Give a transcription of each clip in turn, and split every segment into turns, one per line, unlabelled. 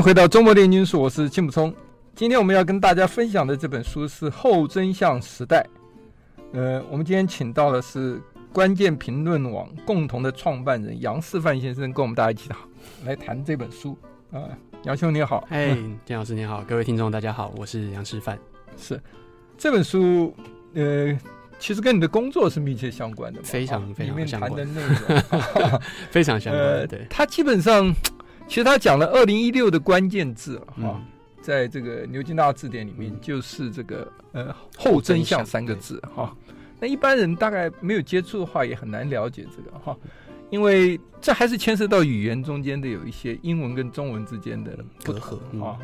迎回到周末炼金术，我是金溥聪。今天我们要跟大家分享的这本书是《后真相时代》。呃，我们今天请到的是关键评论网共同的创办人杨世范先生，跟我们大家一起来谈这本书。啊、呃，杨兄你好，
哎，金老师你好，各位听众大家好，我是杨世范。
是这本书，呃，其实跟你的工作是密切相关的，
非常非常相关。里面谈的内
容
非常相关。呃，对，
他基本上，其实他讲了二零一六的关键字哈。嗯在这个牛津大字典里面，就是这个呃“后真相”三个字哈。那一般人大概没有接触的话，也很难了解这个哈，因为这还是牵涉到语言中间的有一些英文跟中文之间的隔阂啊。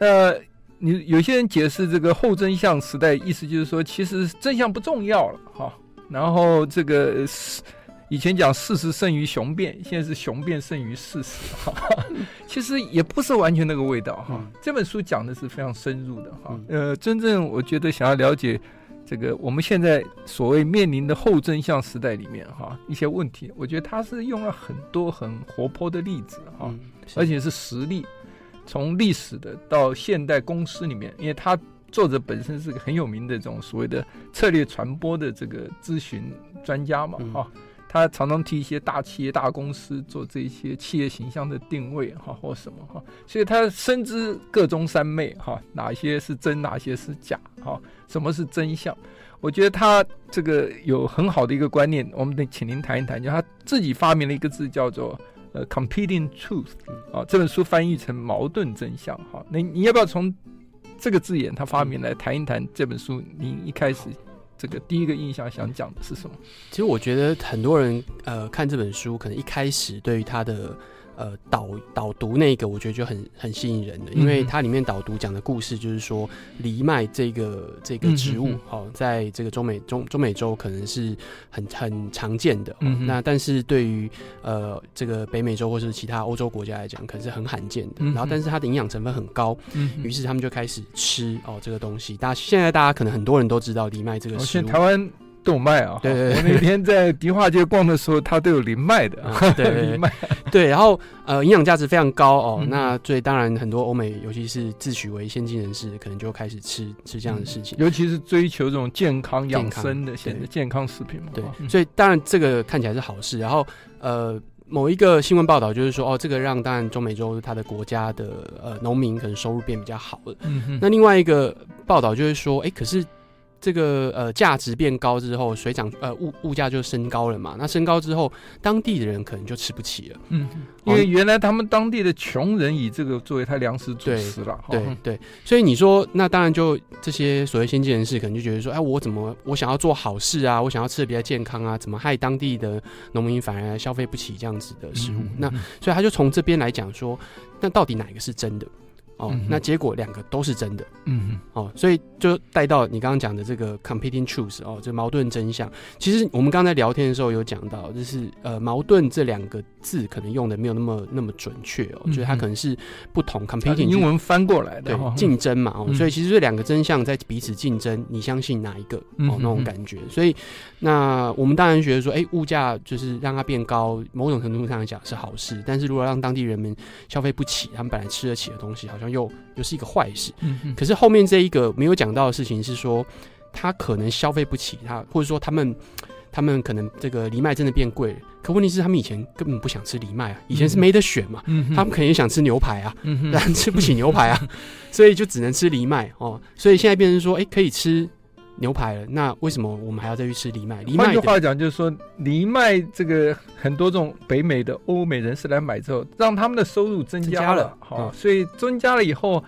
那你有些人解释这个“后真相时代”，意思就是说，其实真相不重要了哈。然后这个是。以前讲事实胜于雄辩，现在是雄辩胜于事实哈，其实也不是完全那个味道哈。这本书讲的是非常深入的哈。呃，真正我觉得想要了解这个我们现在所谓面临的后真相时代里面哈一些问题，我觉得他是用了很多很活泼的例子哈，而且是实例，从历史的到现代公司里面，因为他作者本身是个很有名的这种所谓的策略传播的这个咨询专家嘛哈。他常常替一些大企业、大公司做这些企业形象的定位，哈，或什么哈，所以他深知个中三昧，哈，哪些是真，哪些是假，哈，什么是真相？我觉得他这个有很好的一个观念，我们得请您谈一谈，就他自己发明了一个字叫做呃 “competing truth”，啊，这本书翻译成矛盾真相，哈，那你要不要从这个字眼他发明来谈一谈这本书？您一开始。这个第一个印象想讲的是什么？
其实我觉得很多人呃看这本书，可能一开始对于他的。呃，导导读那个，我觉得就很很吸引人的，因为它里面导读讲的故事就是说，藜麦这个这个植物，好、哦，在这个中美中中美洲可能是很很常见的，嗯、那但是对于呃这个北美洲或是其他欧洲国家来讲，可能是很罕见的。嗯、然后，但是它的营养成分很高，嗯，于是他们就开始吃哦这个东西。大家现在大家可能很多人都知道藜麦这个食物，
台湾。都有卖啊！对对，对，我那天在迪化街逛的时候，它都有零卖的。对零卖，
对，然后呃，营养价值非常高哦。嗯、那所以当然很多欧美，尤其是自诩为先进人士，可能就开始吃吃这样的事情。
尤其是追求这种健康养生的现在健康食品嘛。
对，所以当然这个看起来是好事。然后呃，某一个新闻报道就是说，哦，这个让当然中美洲它的国家的呃农民可能收入变比较好了。嗯哼。那另外一个报道就是说，哎，可是。这个呃价值变高之后，水涨呃物物价就升高了嘛。那升高之后，当地的人可能就吃不起了。嗯，
因为原来他们当地的穷人以这个作为他粮食主食了。
对对，所以你说那当然就这些所谓先进人士可能就觉得说，哎，我怎么我想要做好事啊，我想要吃的比较健康啊，怎么害当地的农民反而消费不起这样子的食物？嗯、那所以他就从这边来讲说，那到底哪一个是真的？哦，那结果两个都是真的，嗯哼，哦，所以就带到你刚刚讲的这个 competing truth 哦，这矛盾真相。其实我们刚才聊天的时候有讲到，就是呃，矛盾这两个字可能用的没有那么那么准确哦，就是它可能是不同 competing
英文翻过来的
对竞争嘛哦，所以其实这两个真相在彼此竞争，你相信哪一个哦那种感觉？所以那我们当然觉得说，哎，物价就是让它变高，某种程度上来讲是好事，但是如果让当地人们消费不起，他们本来吃得起的东西，好像。又又是一个坏事，嗯嗯，可是后面这一个没有讲到的事情是说，他可能消费不起，他或者说他们。他们可能这个藜麦真的变贵了，可问题是他们以前根本不想吃藜麦啊，以前是没得选嘛，嗯、他们肯定想吃牛排啊，嗯、但吃不起牛排啊，所以就只能吃藜麦哦。所以现在变成说，哎、欸，可以吃牛排了，那为什么我们还要再去吃藜麦？换
句话讲，就是说藜麦这个很多这种北美的欧美人士来买之后，让他们的收入增加了，好、嗯，所以增加了以后。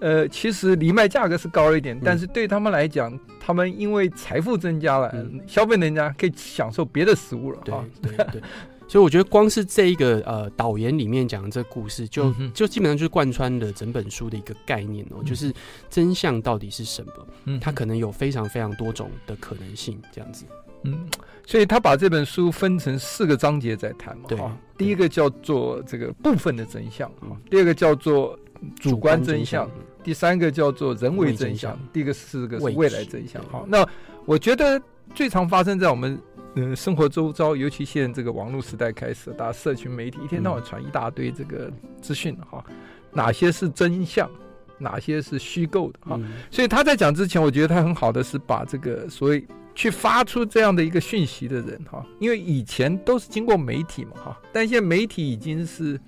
呃，其实藜麦价格是高了一点，但是对他们来讲，嗯、他们因为财富增加了，嗯、消费人家可以享受别的食物了。
对对对，所以我觉得光是这一个呃导言里面讲的这个故事，就、嗯、就基本上就是贯穿了整本书的一个概念哦，嗯、就是真相到底是什么？嗯，它可能有非常非常多种的可能性，这样子。
嗯，所以他把这本书分成四个章节在谈嘛。对，第一个叫做这个部分的真相，嗯、第二个叫做主观真相。第三个叫做人为真相，第一个四个是未来真相。好，那我觉得最常发生在我们呃生活周遭，尤其现在这个网络时代开始，大家社群媒体一天到晚传一大堆这个资讯哈，哪些是真相，哪些是虚构的哈。所以他在讲之前，我觉得他很好的是把这个所谓去发出这样的一个讯息的人哈，因为以前都是经过媒体嘛哈，但现在媒体已经是。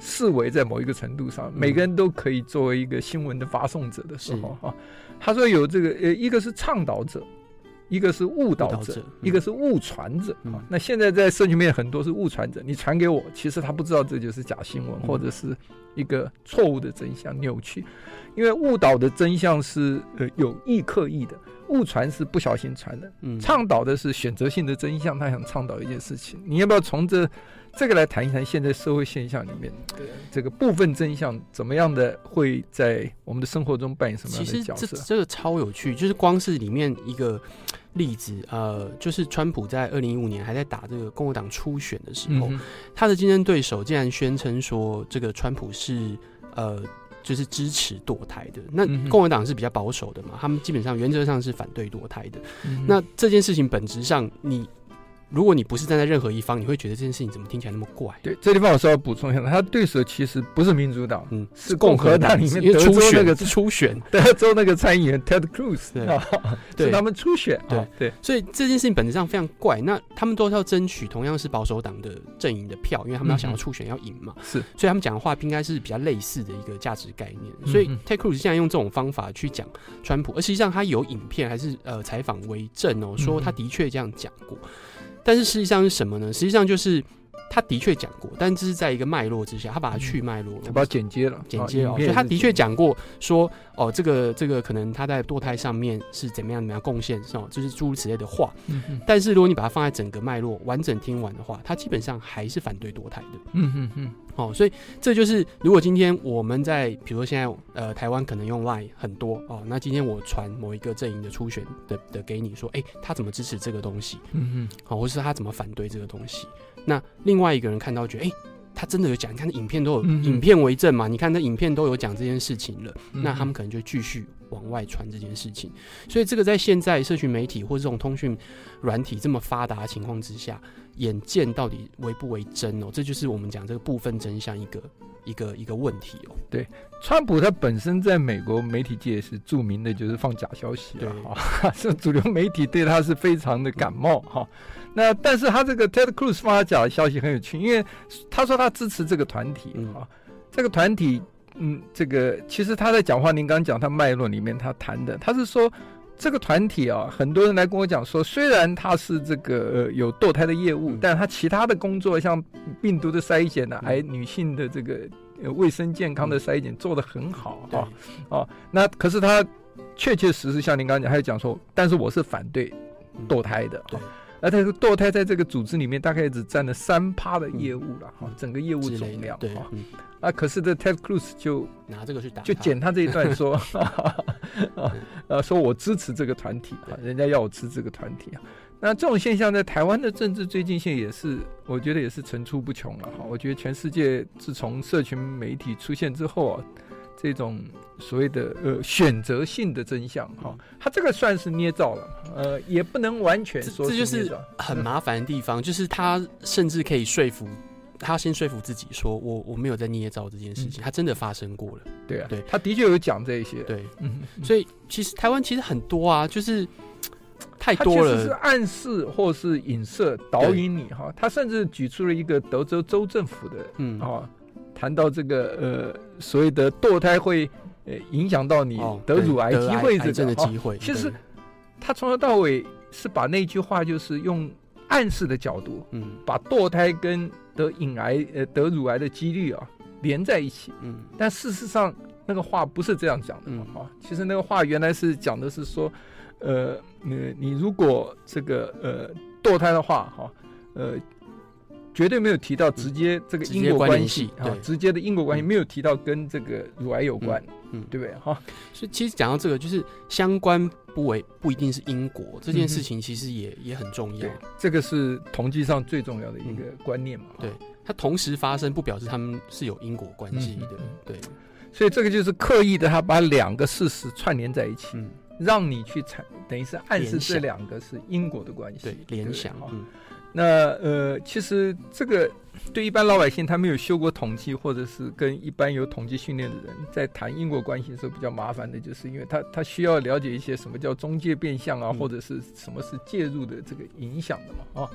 视为在某一个程度上，每个人都可以作为一个新闻的发送者的时候，哈，他说有这个呃，一个是倡导者，一个是误导者，一个是误传者啊。那现在在社群里面很多是误传者，你传给我，其实他不知道这就是假新闻，或者是一个错误的真相扭曲，因为误导的真相是呃有意刻意的，误传是不小心传的，倡导的是选择性的真相，他想倡导一件事情，你要不要从这？这个来谈一谈现在社会现象里面对这个部分真相怎么样的会在我们的生活中扮演什么样的角色？
其实这这个超有趣，就是光是里面一个例子，呃，就是川普在二零一五年还在打这个共和党初选的时候，嗯、他的竞争对手竟然宣称说这个川普是呃就是支持堕胎的。那共和党是比较保守的嘛，他们基本上原则上是反对堕胎的。嗯、那这件事情本质上你。如果你不是站在任何一方，你会觉得这件事情怎么听起来那么怪？
对，这地方我稍微补充一下，他的对手其实不是民主党，嗯，是共和党里面德州那个
初选，
德州那个参议员 Ted Cruz，对，是他们初选，
对对。所以这件事情本质上非常怪。那他们都是要争取同样是保守党的阵营的票，因为他们要想要初选要赢嘛，是。所以他们讲的话应该是比较类似的一个价值概念。所以 Ted Cruz 现在用这种方法去讲川普，而实际上他有影片还是呃采访为证哦，说他的确这样讲过。但是实际上是什么呢？实际上就是他的确讲过，但这是在一个脉络之下，他把它去脉络了，
他把它剪接了，
剪接了。所以他的确讲过说，哦，这个这个可能他在堕胎上面是怎么样怎么样贡献，是哦，就是诸如此类的话。嗯但是如果你把它放在整个脉络完整听完的话，他基本上还是反对堕胎的。嗯嗯嗯。哦，所以这就是如果今天我们在，比如说现在呃台湾可能用 Line 很多哦，那今天我传某一个阵营的初选的的给你说，哎，他怎么支持这个东西？嗯嗯，好，或是他怎么反对这个东西？那另外一个人看到觉得，哎。他真的有讲，你看影片都有影片为证嘛？你看那影片都有讲这件事情了，嗯、那他们可能就继续往外传这件事情。所以这个在现在社群媒体或者这种通讯软体这么发达的情况之下，眼见到底为不为真哦？这就是我们讲这个部分真相一个一个一个问题哦。
对，川普他本身在美国媒体界是著名的，就是放假消息啊哈，这主流媒体对他是非常的感冒哈。嗯那但是他这个 Ted Cruz 放假的消息很有趣，因为他说他支持这个团体啊，这个团体，嗯，这个其实他在讲话，您刚刚讲他脉络里面他谈的，他是说这个团体啊，很多人来跟我讲说，虽然他是这个呃有堕胎的业务，但他其他的工作像病毒的筛检呢，还女性的这个卫生健康的筛检做得很好啊，啊，那可是他确确实实像您刚才讲，还有讲说，但是我是反对堕胎的，对。而且堕胎在这个组织里面大概只占了三趴的业务了哈，嗯、整个业务总量哈。嗯、啊，可是这 Ted Cruz 就
拿这个去打，
就剪他这一段说，呃，说我支持这个团体啊，人家要我支持这个团体啊。那这种现象在台湾的政治最近现在也是，我觉得也是层出不穷了哈。我觉得全世界自从社群媒体出现之后啊。这种所谓的呃选择性的真相哈，他这个算是捏造了，呃，也不能完全说。
这就是很麻烦的地方，就是他甚至可以说服他先说服自己说，我我没有在捏造这件事情，他真的发生过了。
对啊，对，他的确有讲这些。
对，嗯，所以其实台湾其实很多啊，就是太多了，
是暗示或是影射导引你哈。他甚至举出了一个德州州政府的，嗯啊，谈到这个呃所谓的堕胎会呃影响到你得乳癌机会这个
机会。
其实他从头到尾是把那句话就是用暗示的角度，嗯，把堕胎跟得隐癌呃得乳癌的几率啊连在一起，嗯，但事实上那个话不是这样讲的哈。其实那个话原来是讲的是说。呃，你你如果这个呃堕胎的话，哈，呃，绝对没有提到直接这个因果关系啊，直接的因果关系没有提到跟这个乳癌有关，嗯，对不对？哈，
所以其实讲到这个，就是相关不为不一定是因果这件事情，其实也也很重要。
这个是统计上最重要的一个观念嘛。
对，它同时发生不表示他们是有因果关系的。对，
所以这个就是刻意的，他把两个事实串联在一起。让你去产，等于是暗示这两个是因果的关系，
对，联想哈。
那呃，其实这个对一般老百姓，他没有修过统计，或者是跟一般有统计训练的人在谈因果关系的时候，比较麻烦的，就是因为他他需要了解一些什么叫中介变相啊，或者是什么是介入的这个影响的嘛啊。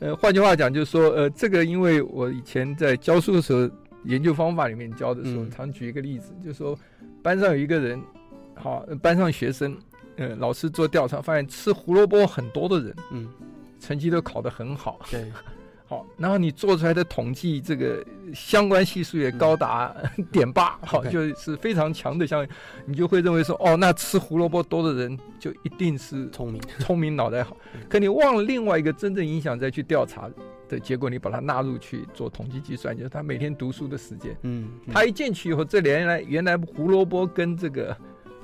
呃，换句话讲，就是说，呃，这个因为我以前在教书的时候，研究方法里面教的时候，常举一个例子，就是说班上有一个人。好，班上学生，呃，老师做调查发现吃胡萝卜很多的人，嗯，成绩都考得很好。对，好，然后你做出来的统计，这个相关系数也高达点八，好，就是非常强的相关，你就会认为说，哦，那吃胡萝卜多的人就一定是聪明，聪明脑袋好。可你忘了另外一个真正影响，再去调查的结果，你把它纳入去做统计计算，就是他每天读书的时间。嗯，他一进去以后，这原来原来胡萝卜跟这个。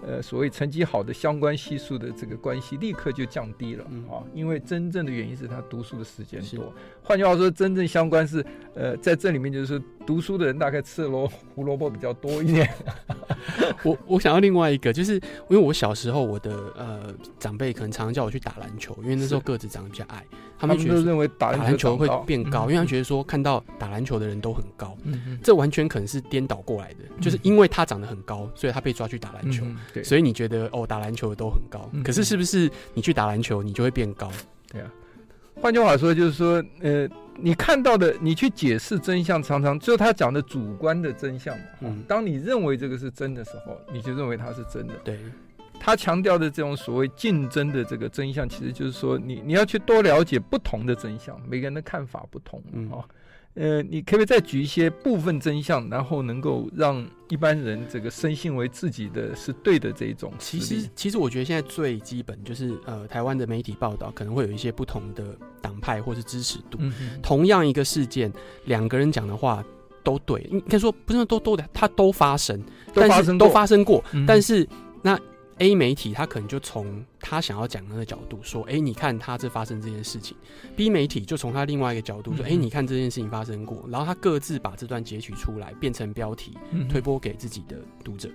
呃，所谓成绩好的相关系数的这个关系立刻就降低了啊、因为真正的原因是他读书的时间多。换句话说，真正相关是呃，在这里面就是读书的人大概吃的萝 胡萝卜比较多一点。
我我想要另外一个，就是因为我小时候我的呃长辈可能常常叫我去打篮球，因为那时候个子长得比较矮，他们觉得认为打篮球会变高，因为他觉得说看到打篮球的人都很高，嗯，这完全可能是颠倒过来的，就是因为他长得很高，所以他被抓去打篮球，所以你觉得哦打篮球的都很高，可是是不是你去打篮球你就会变高？
对啊。换句话说，就是说，呃，你看到的，你去解释真相，常常就他讲的主观的真相嘛。嗯。当你认为这个是真的时候，你就认为它是真的。对。他强调的这种所谓竞争的这个真相，其实就是说你，你你要去多了解不同的真相，每个人的看法不同。嗯。啊。呃，你可不可以再举一些部分真相，然后能够让一般人这个深信为自己的是对的这一种？
其实，其实我觉得现在最基本就是，呃，台湾的媒体报道可能会有一些不同的党派或是支持度。嗯、同样一个事件，两个人讲的话都对，应该说不是都都的，它都发生，都发生都发生过，嗯、但是那。A 媒体他可能就从他想要讲的那个角度说，哎、欸，你看他这发生这件事情。B 媒体就从他另外一个角度说，哎、欸，你看这件事情发生过。然后他各自把这段截取出来，变成标题，推播给自己的读者。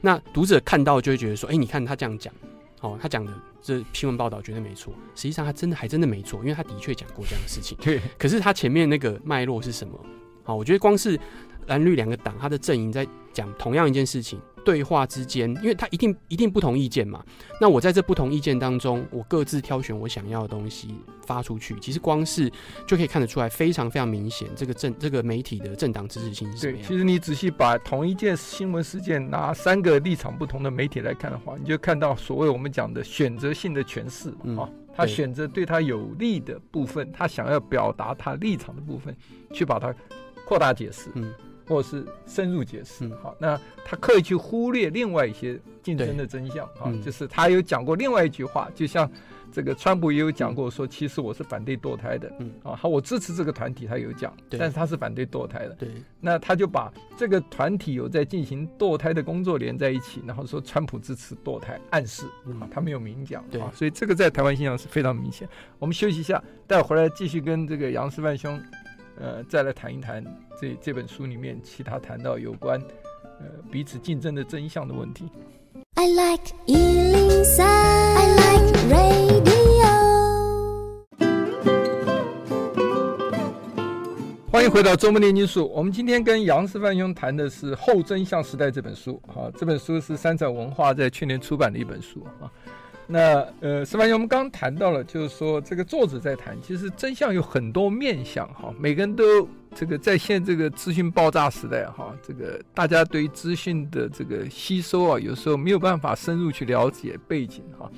那读者看到就会觉得说，哎、欸，你看他这样讲，哦，他讲的这新闻报道绝对没错。实际上他真的还真的没错，因为他的确讲过这样的事情。对。可是他前面那个脉络是什么？好，我觉得光是蓝绿两个党，他的阵营在讲同样一件事情。对话之间，因为他一定一定不同意见嘛，那我在这不同意见当中，我各自挑选我想要的东西发出去，其实光是就可以看得出来，非常非常明显，这个政这个媒体的政党支持性是什么样。对，其
实你仔细把同一件新闻事件拿三个立场不同的媒体来看的话，你就看到所谓我们讲的选择性的诠释啊，他选择对他有利的部分，他想要表达他立场的部分，去把它扩大解释。嗯。或是深入解释，好，那他刻意去忽略另外一些竞争的真相啊，就是他有讲过另外一句话，就像这个川普也有讲过说，其实我是反对堕胎的，嗯。啊，好，我支持这个团体，他有讲，但是他是反对堕胎的，对，那他就把这个团体有在进行堕胎的工作连在一起，然后说川普支持堕胎，暗示啊，他没有明讲，对，所以这个在台湾现象是非常明显。我们休息一下，待会回来继续跟这个杨师范兄。呃，再来谈一谈这这本书里面其他谈到有关呃彼此竞争的真相的问题。I like 103, I like radio。欢迎回到周末炼金术。我们今天跟杨师范兄谈的是《后真相时代》这本书。好，这本书是三彩文化在去年出版的一本书。啊，那呃，石板兄，我们刚刚谈到了，就是说这个作者在谈，其实真相有很多面相哈，每个人都这个在现在这个资讯爆炸时代哈，这个大家对于资讯的这个吸收啊，有时候没有办法深入去了解背景哈。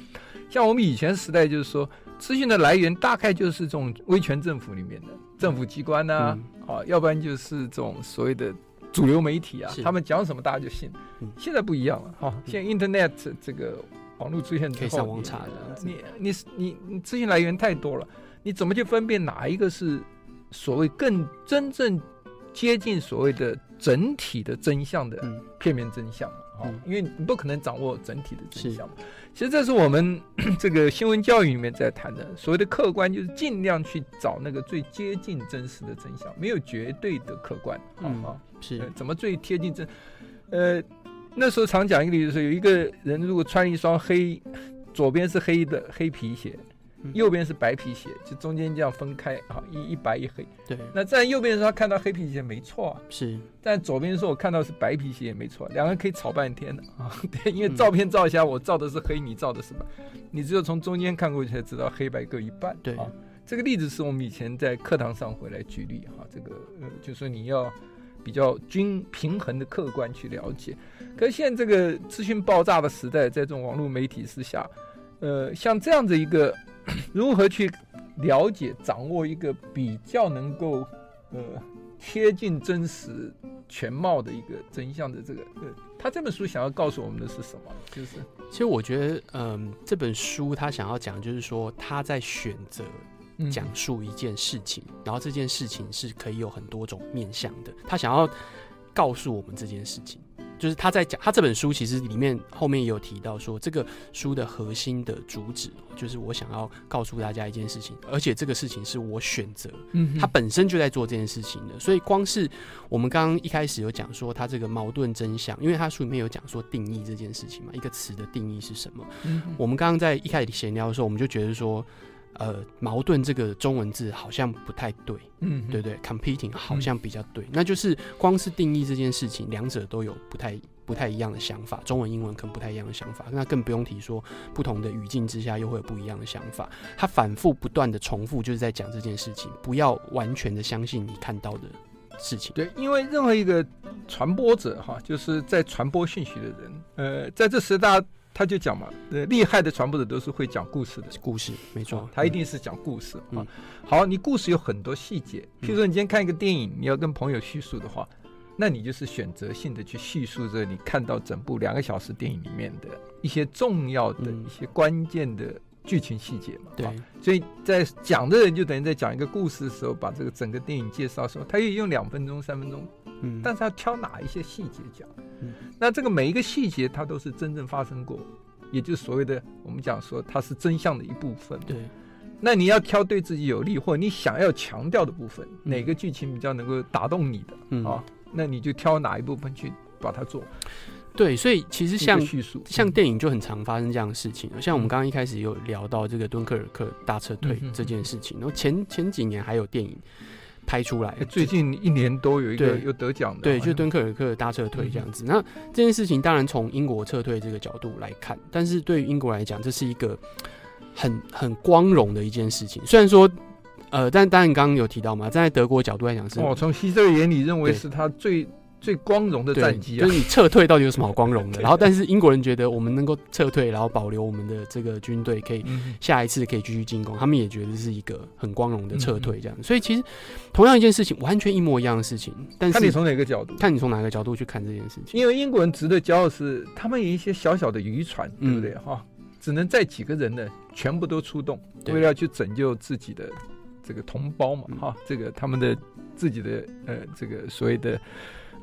像我们以前时代，就是说资讯的来源大概就是这种威权政府里面的政府机关呐、啊，要不然就是这种所谓的主流媒体啊，他们讲什么大家就信。现在不一样了哈，现在 Internet 这个。网络出现之后，
可以上网查的。
你你你你资讯来源太多了，你怎么去分辨哪一个是所谓更真正接近所谓的整体的真相的片面真相啊？嗯、因为你不可能掌握整体的真相嘛。其实这是我们 这个新闻教育里面在谈的所谓的客观，就是尽量去找那个最接近真实的真相，没有绝对的客观。嗯，是怎么最贴近真？呃。那时候常讲一个例子，是有一个人如果穿一双黑，左边是黑的黑皮鞋，右边是白皮鞋，就中间这样分开啊，一一白一黑。对。那在右边的时候，他看到黑皮鞋没错啊。是。但左边的时候，我看到是白皮鞋也没错，两个人可以吵半天的啊。对，因为照片照一下，我照的是黑，你照的是白，你只有从中间看过去才知道黑白各一半。对。啊，这个例子是我们以前在课堂上回来举例哈，这个呃，就说你要。比较均平衡的客观去了解，可是现在这个资讯爆炸的时代，在这种网络媒体之下，呃，像这样子一个 如何去了解、掌握一个比较能够呃贴近真实全貌的一个真相的这个，呃，他这本书想要告诉我们的是什么？就是，
其实我觉得，嗯、这本书他想要讲，就是说他在选择。讲述一件事情，然后这件事情是可以有很多种面向的。他想要告诉我们这件事情，就是他在讲他这本书其实里面后面也有提到说，这个书的核心的主旨就是我想要告诉大家一件事情，而且这个事情是我选择，嗯，他本身就在做这件事情的。所以光是我们刚刚一开始有讲说他这个矛盾真相，因为他书里面有讲说定义这件事情嘛，一个词的定义是什么？嗯，我们刚刚在一开始闲聊的时候，我们就觉得说。呃，矛盾这个中文字好像不太对，嗯，对对，competing 好像比较对，嗯，那就是光是定义这件事情，两者都有不太不太一样的想法，中文、英文可能不太一样的想法，那更不用提说不同的语境之下又会有不一样的想法。他反复不断的重复，就是在讲这件事情，不要完全的相信你看到的事情。
对，因为任何一个传播者哈，就是在传播讯息的人，呃，在这时代。他就讲嘛，呃，厉害的传播者都是会讲故事的，
故事没错，
他一定是讲故事啊、嗯。好，你故事有很多细节，譬如说你今天看一个电影，你要跟朋友叙述的话，那你就是选择性的去叙述着你看到整部两个小时电影里面的一些重要的一些关键的剧情细节嘛。对，所以在讲的人就等于在讲一个故事的时候，把这个整个电影介绍的时候，他可以用两分钟、三分钟。嗯，但是要挑哪一些细节讲？嗯，那这个每一个细节它都是真正发生过，也就是所谓的我们讲说它是真相的一部分。对，那你要挑对自己有利或你想要强调的部分，嗯，哪个剧情比较能够打动你的？嗯啊，那你就挑哪一部分去把它做。
对，所以其实像叙述，像电影就很常发生这样的事情。像我们刚刚一开始有聊到这个敦刻尔克大撤退这件事情，然后前前几年还有电影。拍出来，
最近一年都有一个有得奖的，
对，就敦刻尔克大撤退这样子。嗯、那这件事情当然从英国撤退这个角度来看，但是对于英国来讲，这是一个很很光荣的一件事情。虽然说，呃，但当然刚刚有提到嘛，站在德国角度来讲是，
哦，从希特勒眼里认为是他最。最光荣的战绩啊，
就是你撤退到底有什么好光荣的？然后，但是英国人觉得我们能够撤退，然后保留我们的这个军队，可以下一次可以继续进攻，他们也觉得是一个很光荣的撤退，这样。所以其实同样一件事情，完全一模一样的事情，但是
看你从哪个角度，
看你从哪个角度去看这件事情。
因为英国人值得骄傲是，他们有一些小小的渔船，对不对？哈，只能载几个人呢，全部都出动，为了要去拯救自己的这个同胞嘛，哈，这个他们的自己的呃，这个所谓的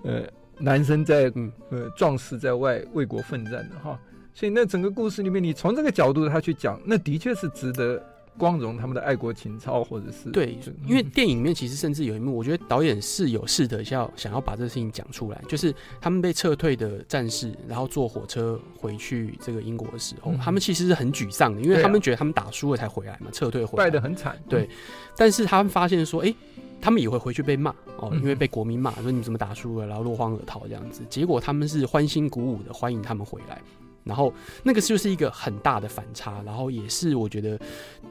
呃。男生在嗯。呃壮士在外为国奋战的哈，所以那整个故事里面，你从这个角度他去讲，那的确是值得光荣他们的爱国情操，或者是
对，因为电影里面其实甚至有一幕，我觉得导演是有试着要想要把这个事情讲出来，就是他们被撤退的战士，然后坐火车回去这个英国的时候，他们其实是很沮丧的，因为他们觉得他们打输了才回来嘛，撤退回来。
败得很惨，
对，但是他们发现说，哎。他们也会回去被骂哦，因为被国民骂说你怎么打输了，然后落荒而逃这样子。结果他们是欢欣鼓舞的欢迎他们回来，然后那个就是一个很大的反差，然后也是我觉得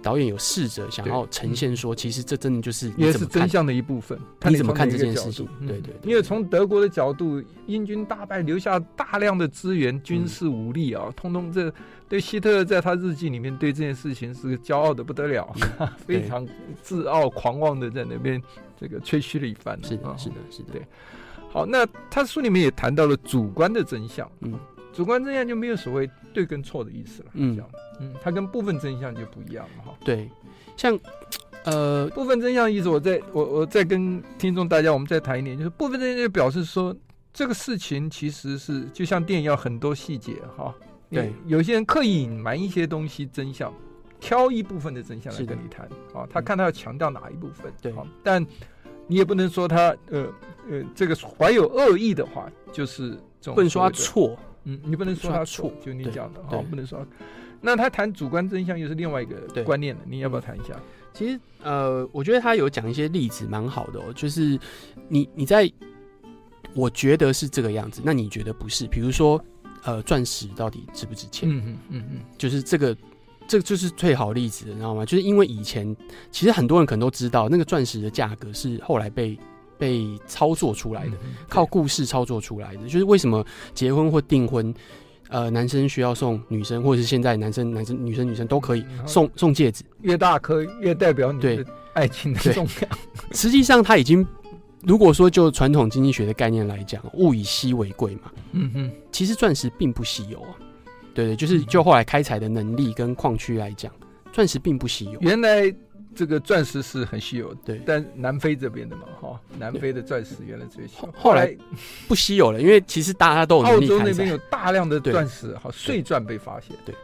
导演有试着想要呈现说，其实这真的就是
也是真相的一部分。
你怎么看这件事情？
嗯、
对，对对，
因为从德国的角度，英军大败，留下大量的资源、军事武力啊，嗯、通通这对希特勒在他日记里面对这件事情是骄傲的不得了，嗯、非常自傲狂妄的在那边这个吹嘘了一番。
是的，是的，是的，
对。好，那他书里面也谈到了主观的真相，
嗯，
主观真相就没有所谓对跟错的意思了，
嗯，
嗯，它跟部分真相就不一样了哈。
对，像呃
部分真相的意思，我再我我再跟听众大家我们再谈一点，就是部分真相就表示说这个事情其实是就像电影要很多细节哈，
对，
有些人刻意隐瞒一些东西真相，挑一部分的真相来跟你谈啊，他看他要强调哪一部分，
对，
但你也不能说他呃。呃，这个怀有恶意的话，就是这种
不能说他错，
嗯，你不能说他错，就你讲的啊，不能说。那他谈主观真相又是另外一个观念了，你要不要谈一下？
其实呃，我觉得他有讲一些例子蛮好的哦，就是你你在我觉得是这个样子，那你觉得不是？比如说呃，钻石到底值不值钱？
嗯嗯嗯嗯，
就是这个这个就是最好例子，你知道吗？就是因为以前其实很多人可能都知道，那个钻石的价格是后来被。被操作出来的，嗯、靠故事操作出来的，就是为什么结婚或订婚，呃，男生需要送女生，或者是现在男生、男生、女生、女生都可以送送戒指，
越大颗越代表你的爱情的重量。
实际上，它已经如果说就传统经济学的概念来讲，物以稀为贵嘛。
嗯哼，
其实钻石并不稀有啊。对对，就是就后来开采的能力跟矿区来讲，钻石并不稀有。
原来。这个钻石是很稀有的，
对，
但南非这边的嘛，哈，南非的钻石原来最稀有，
后来不稀有了，因为其实大家都有
澳洲那边有大量的钻石，哈，碎钻被发现，
对，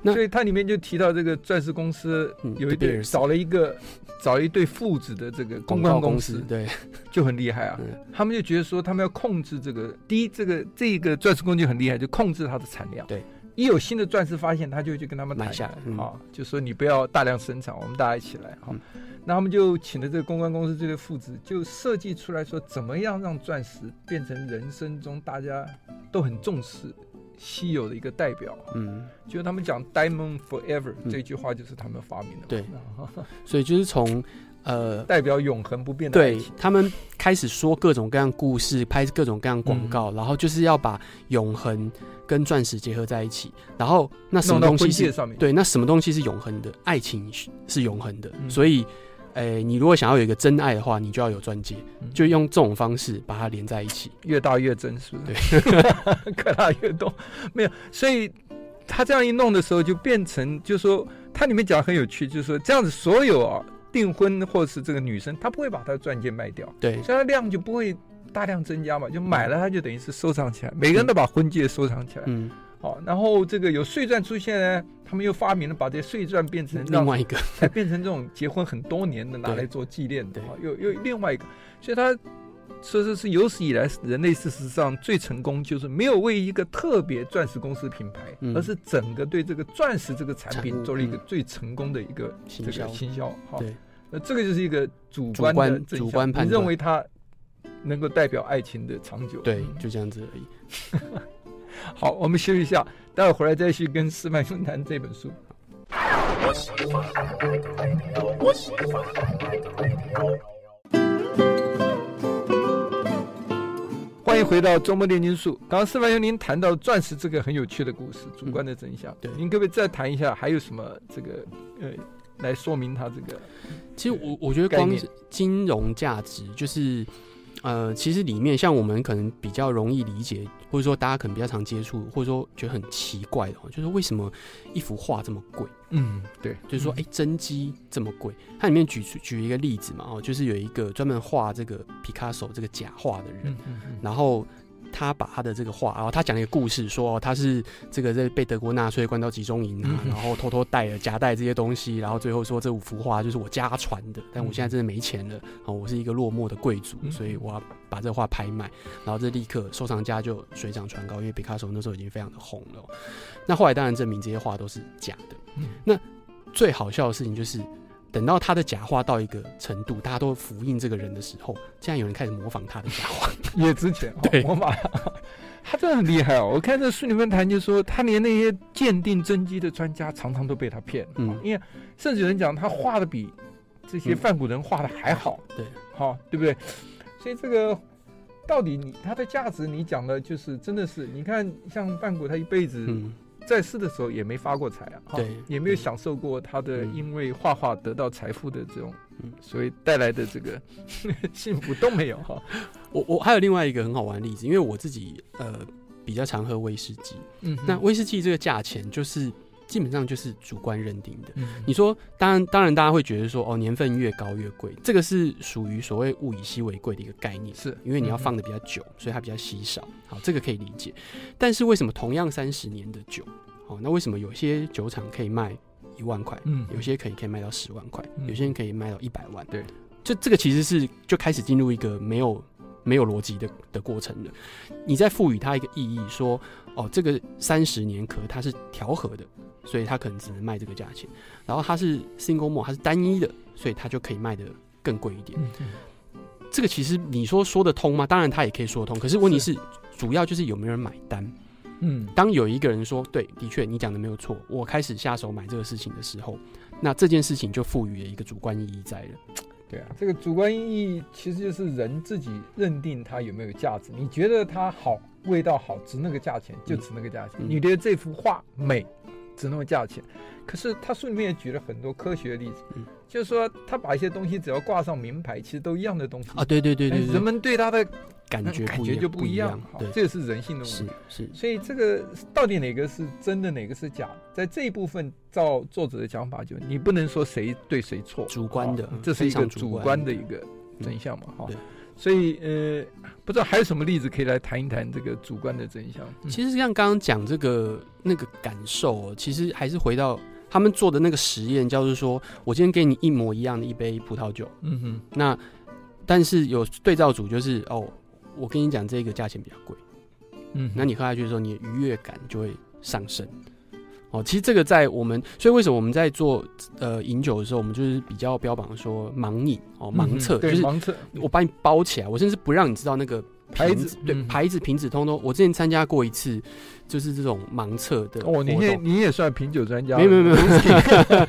那所以它里面就提到这个钻石公司有一对找了一个找一对父子的这个公关公司，
对，
就很厉害啊，他们就觉得说他们要控制这个，第一，这个这个钻石公司很厉害，就控制它的产量，
对。
一有新的钻石发现，他就去跟他们谈下来，嗯、啊，就说你不要大量生产，我们大家一起来哈。啊嗯、那他们就请了这个公关公司这对父子，就设计出来说，怎么样让钻石变成人生中大家都很重视、稀有的一个代表。嗯，就他们讲 “diamond forever”、嗯、这句话，就是他们发明的。
对，所以就是从。呃，
代表永恒不变的。
对，他们开始说各种各样故事，拍各种各样广告，嗯、然后就是要把永恒跟钻石结合在一起。然后那什么东西是？对，那什么东西是永恒的？爱情是永恒的。嗯、所以，诶、欸，你如果想要有一个真爱的话，你就要有钻戒，嗯、就用这种方式把它连在一起，
越大越真，是不是？
对，
越大越多。没有，所以他这样一弄的时候，就变成，就是说，它里面讲很有趣，就是说这样子所有啊。订婚或是这个女生，她不会把她的钻戒卖掉，
对，
所以它量就不会大量增加嘛，就买了，它就等于是收藏起来，每个人都把婚戒收藏起来，
嗯，
好，然后这个有碎钻出现呢，他们又发明了把这些碎钻变成
另外一个，
才变成这种结婚很多年的 拿来做纪念的，又又另外一个，所以他。说这是有史以来人类事实上最成功，就是没有为一个特别钻石公司品牌，
嗯、
而是整个对这个钻石这个产品做了一个最成功的一个这个行销。哈，
对，
那这个就是一个主观的
主观，主观判断，
你认为它能够代表爱情的长久？
对，就这样子而已。
好，我们休息一下，待会回来再去跟矢板兄谈这本书。欢迎回到周末炼金术。刚刚四万兄您谈到钻石这个很有趣的故事，主观的真相。嗯、对，您可不可以再谈一下，还有什么这个呃，来说明它这个？
其实我我觉得光是金融价值就是。呃，其实里面像我们可能比较容易理解，或者说大家可能比较常接触，或者说觉得很奇怪的，就是为什么一幅画这么贵？
嗯，对，
就是说，哎、欸，真机这么贵。它里面举举一个例子嘛，哦，就是有一个专门画这个皮卡索这个假画的人，嗯嗯嗯然后。他把他的这个画，然后他讲了一个故事，说他是这个在被德国纳粹关到集中营啊，然后偷偷带了夹带这些东西，然后最后说这五幅画就是我家传的，但我现在真的没钱了啊，我是一个落寞的贵族，所以我要把这个画拍卖，然后这立刻收藏家就水涨船高，因为毕卡索那时候已经非常的红了。那后来当然证明这些画都是假的。那最好笑的事情就是。等到他的假画到一个程度，大家都服印这个人的时候，竟然有人开始模仿他的假画，
也值钱。
对，
模仿。他真的很厉害哦！我看这书里面谈，就说他连那些鉴定真机的专家常常都被他骗。嗯，因为甚至有人讲他画的比这些梵谷人画的还好。
嗯、对，
好、哦，对不对？所以这个到底你他的价值，你讲的就是真的是，你看像梵古，他一辈子在世的时候也没发过财啊，
对、
哦，也没有享受过他的因为画画得到财富的这种。所以带来的这个 幸福都没有哈。
我我还有另外一个很好玩的例子，因为我自己呃比较常喝威士忌。嗯，那威士忌这个价钱就是基本上就是主观认定的。嗯，你说当然当然大家会觉得说哦年份越高越贵，这个是属于所谓物以稀为贵的一个概念。
是
因为你要放的比较久，所以它比较稀少。好，这个可以理解。但是为什么同样三十年的酒，好，那为什么有些酒厂可以卖？一万块，嗯，有些可以可以卖到十万块，嗯，有些人可以卖到一百万，
对，
就这个其实是就开始进入一个没有没有逻辑的的过程了。你在赋予它一个意义，说哦，这个三十年壳它是调和的，所以它可能只能卖这个价钱。然后它是 single more，它是单一的，所以它就可以卖的更贵一点。这个其实你说说得通吗？当然它也可以说得通，可是问题是，是主要就是有没有人买单。嗯，当有一个人说对，的确你讲的没有错，我开始下手买这个事情的时候，那这件事情就赋予了一个主观意义在了。
对啊，这个主观意义其实就是人自己认定它有没有价值。你觉得它好，味道好，值那个价钱就值那个价钱。嗯，你觉得这幅画美，值那个价钱。可是他书里面也举了很多科学的例子，嗯，就是说他把一些东西只要挂上名牌，其实都一样的东西
啊。对对对对，对，
人们对他的。
感觉
感觉就不一样，对，这个是人性的问题。
是是，
所以这个到底哪个是真的，哪个是假的？在这一部分，照作者的讲法，就你不能说谁对谁错，
主观的，
这是一个主观的一个真相嘛？哈，所以呃，不知道还有什么例子可以来谈一谈这个主观的真相？
其实像刚刚讲这个那个感受，其实还是回到他们做的那个实验，叫做说我今天给你一模一样的一杯葡萄酒，嗯哼，那但是有对照组就是哦。我跟你讲，这个价钱比较贵，嗯，那你喝下去的时候，你的愉悦感就会上升。哦，其实这个在我们，所以为什么我们在做呃饮酒的时候，我们就是比较标榜说盲饮哦，盲测，就是盲测，我把你包起来，我甚至不让你知道那个。牌子对牌子瓶子通通，我之前参加过一次，就是这种盲测的
哦。你也你也算品酒专家？
没有没有没有，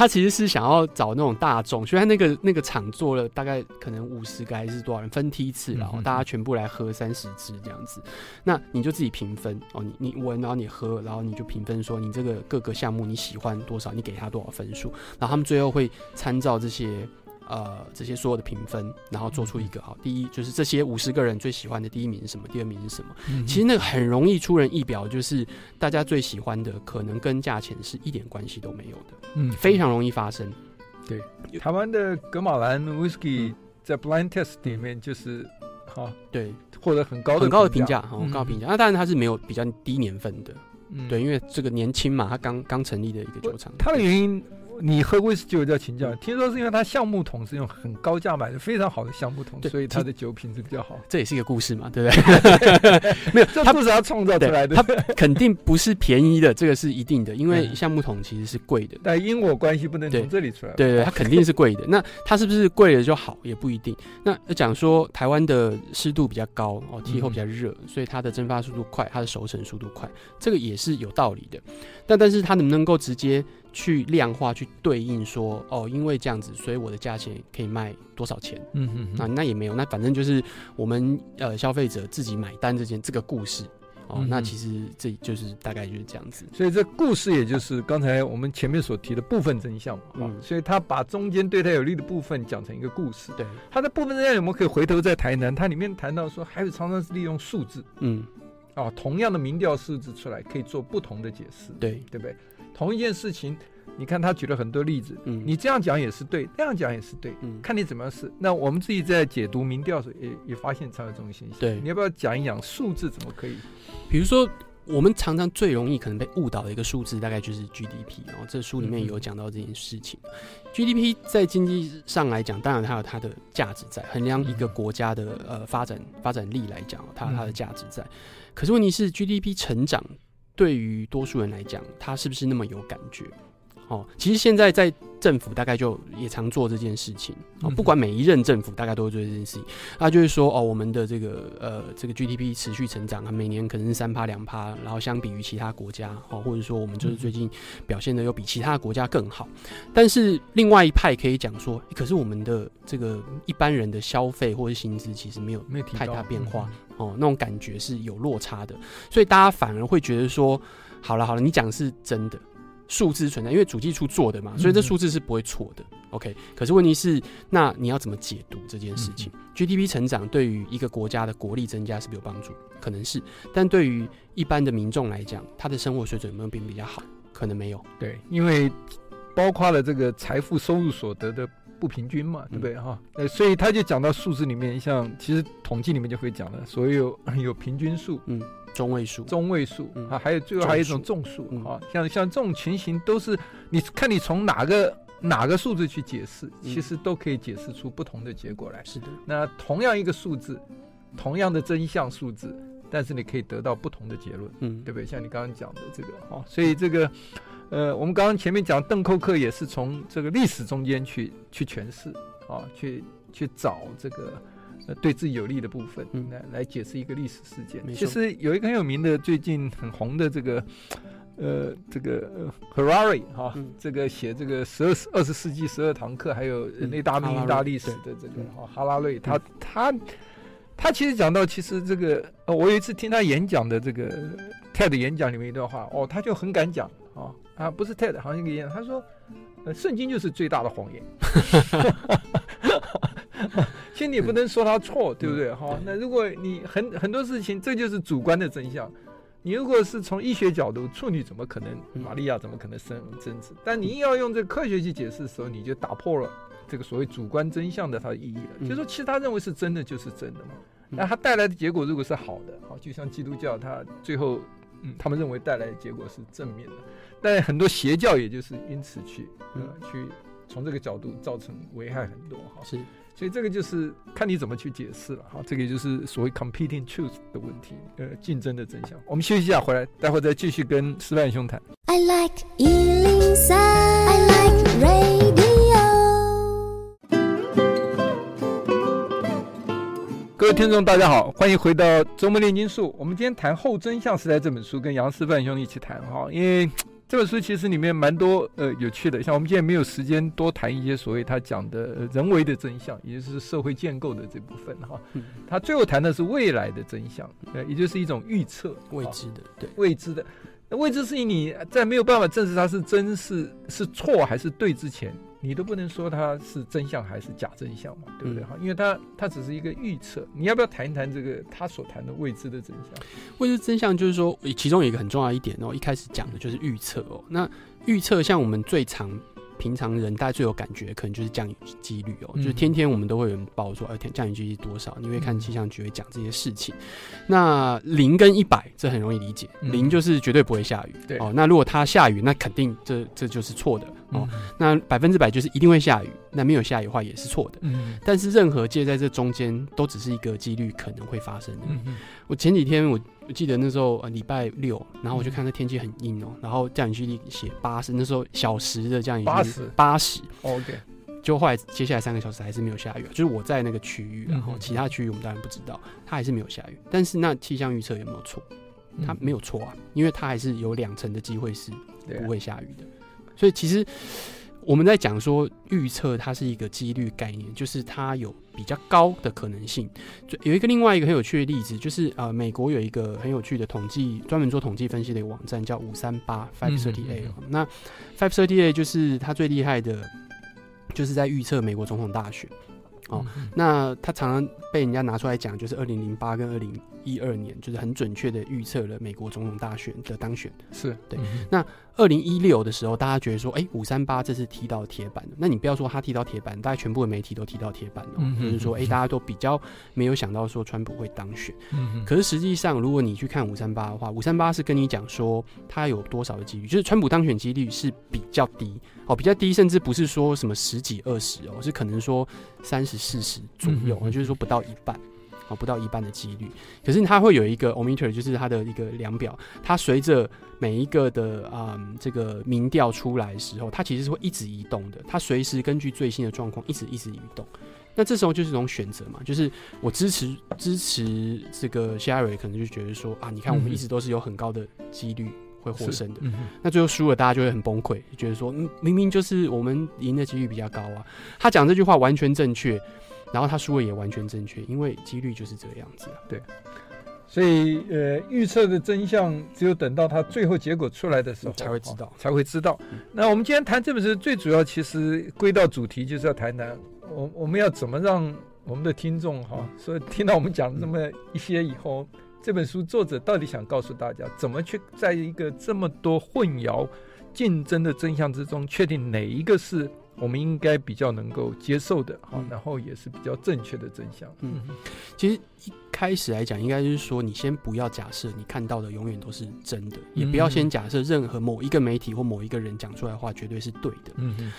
他其实是想要找那种大众，所以他那个那个场做了大概可能五十个还是多少人分梯次，然后大家全部来喝三十支这样子。那你就自己评分哦，你你闻，然后你喝，然后你就评分说你这个各个项目你喜欢多少，你给他多少分数，然后他们最后会参照这些。呃，这些所有的评分，然后做出一个好。第一就是这些五十个人最喜欢的第一名是什么？第二名是什么？嗯、其实那个很容易出人意表，就是大家最喜欢的可能跟价钱是一点关系都没有的，嗯，非常容易发生。
对，台湾的格马兰 whisky 在 blind test 里面就是好，
对，
获得很高的
很高的评价，很高评价。那当然它是没有比较低年份的，嗯、对，因为这个年轻嘛，它刚刚成立的一个酒厂，
它的原因。你喝威士忌就要请教，听说是因为它橡木桶是用很高价买的，非常好的橡木桶，所以它的酒品质比较好。
这也是一个故事嘛，对不对？没有，
这故事它创造出来的，
它肯定不是便宜的，这个是一定的，因为橡木桶其实是贵的。
但因果关系不能从这里出来。
对对，对，它肯定是贵的。那它是不是贵了就好？也不一定。那讲说台湾的湿度比较高哦，气候比较热，所以它的蒸发速度快，它的熟成速度快，这个也是有道理的。但但是它能不能够直接？去量化，去对应说，哦，因为这样子，所以我的价钱可以卖多少钱？嗯嗯，那那也没有，那反正就是我们呃消费者自己买单这件这个故事哦，嗯、那其实这就是大概就是这样子。
所以这故事也就是刚才我们前面所提的部分真相嘛。嗯，所以他把中间对他有利的部分讲成一个故事。
对，
他的部分真相我们可以回头再谈谈。他里面谈到说，还有常常是利用数字。嗯，哦，同样的民调数字出来可以做不同的解释。
对，
对不对？同一件事情，你看他举了很多例子，嗯，你这样讲也是对，那样讲也是对，嗯，看你怎么样试。那我们自己在解读民调时，也也发现常有这种现象。
对，
你要不要讲一讲数字怎么可以？
比如说，我们常常最容易可能被误导的一个数字，大概就是 GDP。然后这书里面有讲到这件事情。嗯，GDP 在经济上来讲，当然它有它的价值在，衡量一个国家的呃发展发展力来讲，它有它的价值在。可是问题是，GDP 成长。对于多数人来讲，他是不是那么有感觉？哦，其实现在在政府大概就也常做这件事情啊，不管每一任政府大概都会做这件事情。那就是说哦，我们的这个呃这个 GDP 持续成长，每年可能是三趴两趴，然后相比于其他国家哦，或者说我们就是最近表现的又比其他国家更好。但是另外一派可以讲说，可是我们的这个一般人的消费或者薪资其实没有没有太大变化哦，那种感觉是有落差的，所以大家反而会觉得说，好了好了，你讲是真的。数字存在，因为主计处做的嘛，所以这数字是不会错的。OK，可是问题是，那你要怎么解读这件事情？GDP 成长对于一个国家的国力增加是不是有帮助？可能是，但对于一般的民众来讲，他的生活水准有没有变比较好？可能没有。
对，因为包括了这个财富、收入、所得的不平均嘛，对不对？哈、嗯，呃，所以他就讲到数字里面，像其实统计里面就会讲了，所有 有平均数，嗯。
中位数，
中位数啊，还有最后还有一种众数啊，像像这种情形都是，你看你从哪个哪个数字去解释，其实都可以解释出不同的结果来。是的，那同样一个数字，同样的真相数字，但是你可以得到不同的结论，嗯，对不对？像你刚刚讲的这个哦，所以这个呃，我们刚刚前面讲邓寇克也是从这个历史中间去去诠释啊，去去找这个。对自己有利的部分，来、嗯、来解释一个历史事件。其实有一个很有名的、最近很红的这个，呃，这个 Harari 哈，这个写这个十二二十世纪十二堂课，还有人类大命运大历史的这个哈哈拉瑞，他他他其实讲到，其实这个呃，我有一次听他演讲的这个 TED 演讲里面一段话，哦，他就很敢讲啊啊，不是 TED，好像一个演讲，他说，呃，圣经就是最大的谎言。其实你不能说他错，对不对？哈，那如果你很很多事情，这就是主观的真相。你如果是从医学角度，处女怎么可能，玛利亚怎么可能生真子？但你硬要用这个科学去解释的时候，你就打破了这个所谓主观真相的它的意义了。就是说，其实他认为是真的就是真的嘛。那他带来的结果如果是好的，好，就像基督教，他最后嗯，他们认为带来的结果是正面的。但很多邪教也就是因此去呃去从这个角度造成危害很多哈。是。所以这个就是看你怎么去解释了哈，这个就是所谓 competing truth 的问题，呃，竞争的真相。我们休息一下，回来待会再继续跟师范兄谈。I like 103, I like 听众，大家好，欢迎回到周末炼金术。我们今天谈《后真相时代》这本书，跟杨师范兄弟一起谈哈，因为。这本书其实里面蛮多呃有趣的，像我们今天没有时间多谈一些所谓他讲的人为的真相，也就是社会建构的这部分哈。他最后谈的是未来的真相，呃，也就是一种预测，
未知的，对，
未知的。那未知事情你在没有办法证实它是真是是错还是对之前，你都不能说它是真相还是假真相嘛，对不对？哈、嗯，因为它它只是一个预测。你要不要谈一谈这个他所谈的未知的真相？
未知真相就是说，其中有一个很重要一点哦，一开始讲的就是预测哦。那预测像我们最常。平常人大家最有感觉，可能就是降雨几率哦，就是天天我们都会有人报说，哎，天降雨几率多少？你会看气象局会讲这些事情。那零跟一百，这很容易理解，零就是绝对不会下雨，对哦。那如果它下雨，那肯定这这就是错的哦。那百分之百就是一定会下雨，那没有下雨的话也是错的。嗯。但是任何介在这中间，都只是一个几率可能会发生的。嗯。我前几天我。我记得那时候呃礼拜六，然后我就看那天气很阴哦、喔，然后降雨几率写八十，那时候小时的降雨八十八十，OK，就后来接下来三个小时还是没有下雨，就是我在那个区域，然后其他区域我们当然不知道，它还是没有下雨。但是那气象预测有没有错？它没有错啊，因为它还是有两成的机会是不会下雨的，所以其实。我们在讲说预测，它是一个几率概念，就是它有比较高的可能性。就有一个另外一个很有趣的例子，就是呃，美国有一个很有趣的统计，专门做统计分析的一个网站叫五三八 Five Thirty Eight。那 Five Thirty Eight 就是它最厉害的，就是在预测美国总统大选。哦，那他常常被人家拿出来讲，就是二零零八跟二零一二年，就是很准确的预测了美国总统大选的当选。是对。那二零一六的时候，大家觉得说，哎、欸，五三八这是踢到铁板的。那你不要说他踢到铁板，大家全部的媒体都踢到铁板了，就是说，哎、欸，大家都比较没有想到说川普会当选。可是实际上，如果你去看五三八的话，五三八是跟你讲说他有多少的几率，就是川普当选几率是比较低哦，比较低，甚至不是说什么十几二十哦，是可能说三十四十左右，就是说不到一半。啊，不到一半的几率。可是它会有一个 omitter，就是它的一个量表，它随着每一个的啊、嗯、这个民调出来的时候，它其实是会一直移动的，它随时根据最新的状况一直一直移动。那这时候就是一种选择嘛，就是我支持支持这个 Sherry，，可能就觉得说啊，你看我们一直都是有很高的几率会获胜的，嗯、那最后输了，大家就会很崩溃，觉得说，嗯，明明就是我们赢的几率比较高啊。他讲这句话完全正确，然后他输了也完全正确，因为几率就是这个样子啊。
对，所以呃，预测的真相只有等到他最后结果出来的时候
才会知道，
哦、才会知道。嗯、那我们今天谈这本书，最主要其实归到主题，就是要谈谈。我我们要怎么让我们的听众哈，所以听到我们讲这么一些以后，这本书作者到底想告诉大家，怎么去在一个这么多混淆、竞争的真相之中，确定哪一个是我们应该比较能够接受的哈，然后也是比较正确的真相。
嗯，其实一开始来讲，应该就是说，你先不要假设你看到的永远都是真的，也不要先假设任何某一个媒体或某一个人讲出来的话绝对是对的。嗯。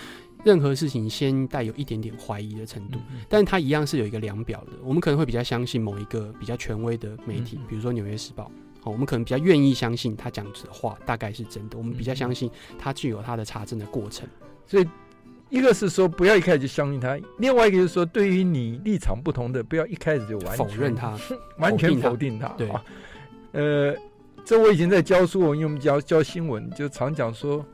任何事情先带有一点点怀疑的程度，嗯、但它一样是有一个量表的。我们可能会比较相信某一个比较权威的媒体，嗯、比如说《纽约时报》。好，我们可能比较愿意相信他讲的话大概是真的。我们比较相信他具有他的查证的过程。
所以，一个是说不要一开始就相信他；另外一个就是说，对于你立场不同的，不要一开始就完全
否认他，
完全否定他。
对，
呃，这我以前在教书，因为我们教教新闻，就常讲说。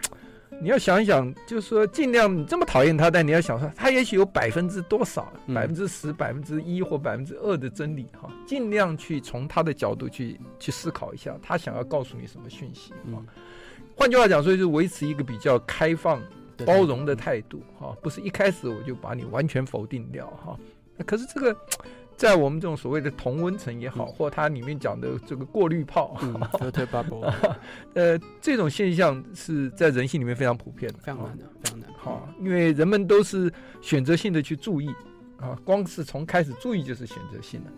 你要想一想，就是说，尽量你这么讨厌他，但你要想说，他也许有百分之多少，百分之十、百分之一或百分之二的真理哈，尽量去从他的角度去去思考一下，他想要告诉你什么讯息啊？换句话讲所以，就维持一个比较开放、包容的态度哈，不是一开始我就把你完全否定掉哈。可是这个。在我们这种所谓的同温层也好，嗯、或它里面讲的这个过滤泡，
嗯、
呃，这种现象是在人性里面非常普遍的，
非常难的，非常难。
好，因为人们都是选择性的去注意啊，光是从开始注意就是选择性的，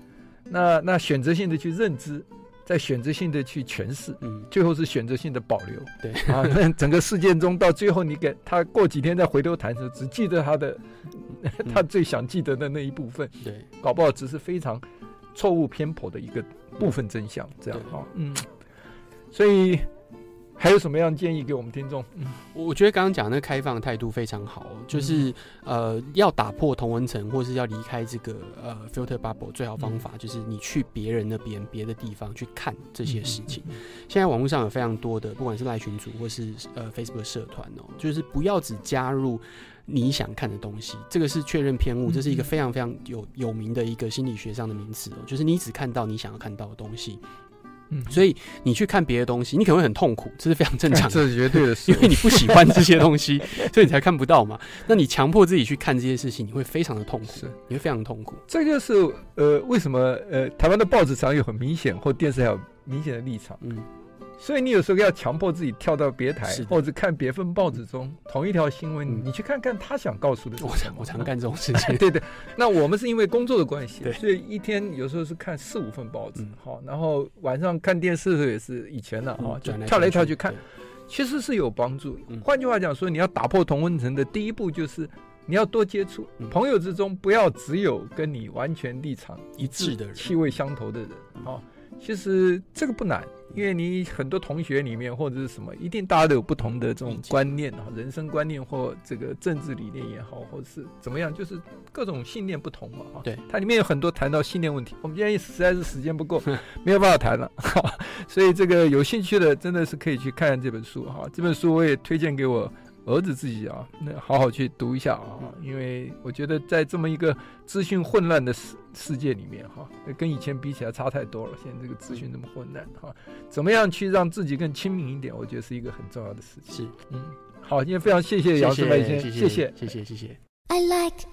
那那选择性的去认知。在选择性的去诠释，嗯，最后是选择性的保留，
对。
啊，那整个事件中到最后，你给他过几天再回头谈的时候，只记得他的，嗯、他最想记得的那一部分，
对，
搞不好只是非常错误偏颇的一个部分真相，这样啊，嗯，所以。还有什么样的建议给我们听众？嗯，
我觉得刚刚讲那个开放态度非常好，就是呃，要打破同文层，或是要离开这个呃 filter bubble，最好方法就是你去别人那边、别的地方去看这些事情。现在网络上有非常多的，不管是赖群组或是呃 Facebook 社团哦，就是不要只加入你想看的东西，这个是确认偏误，这是一个非常非常有有名的一个心理学上的名词哦，就是你只看到你想要看到的东西。嗯，所以你去看别的东西，你可能会很痛苦，这是非常正常的。
这是绝对的事，
因为你不喜欢这些东西，所以你才看不到嘛。那你强迫自己去看这些事情，你会非常的痛苦，是你会非常痛苦。
这就是呃，为什么呃，台湾的报纸上有很明显，或电视还有明显的立场。嗯。所以你有时候要强迫自己跳到别台，或者看别份报纸中同一条新闻，嗯、你去看看他想告诉的是什么。
我常我常干这种事情。
对对，那我们是因为工作的关系，
对。
所以一天有时候是看四五份报纸，好、嗯，然后晚上看电视的时候也是以前的啊，嗯、就跳来跳去看，其实是有帮助。换、嗯、句话讲说，你要打破同温层的第一步就是你要多接触、嗯、朋友之中，不要只有跟你完全立场一致的人、气味相投的人，好。其实这个不难，因为你很多同学里面或者是什么，一定大家都有不同的这种观念啊，人生观念或这个政治理念也好，或者是怎么样，就是各种信念不同嘛。哈，
对，
它里面有很多谈到信念问题，我们今天实在是时间不够，没有办法谈了。所以这个有兴趣的真的是可以去看看这本书哈，这本书我也推荐给我。儿子自己啊，那好好去读一下啊，因为我觉得在这么一个资讯混乱的世世界里面哈，跟以前比起来差太多了。现在这个资讯这么混乱哈，怎么样去让自己更亲民一点？我觉得是一个很重要的事情。
是，
嗯，好，今天非常谢谢杨师傅，谢谢，谢谢，
谢谢，谢谢。
I like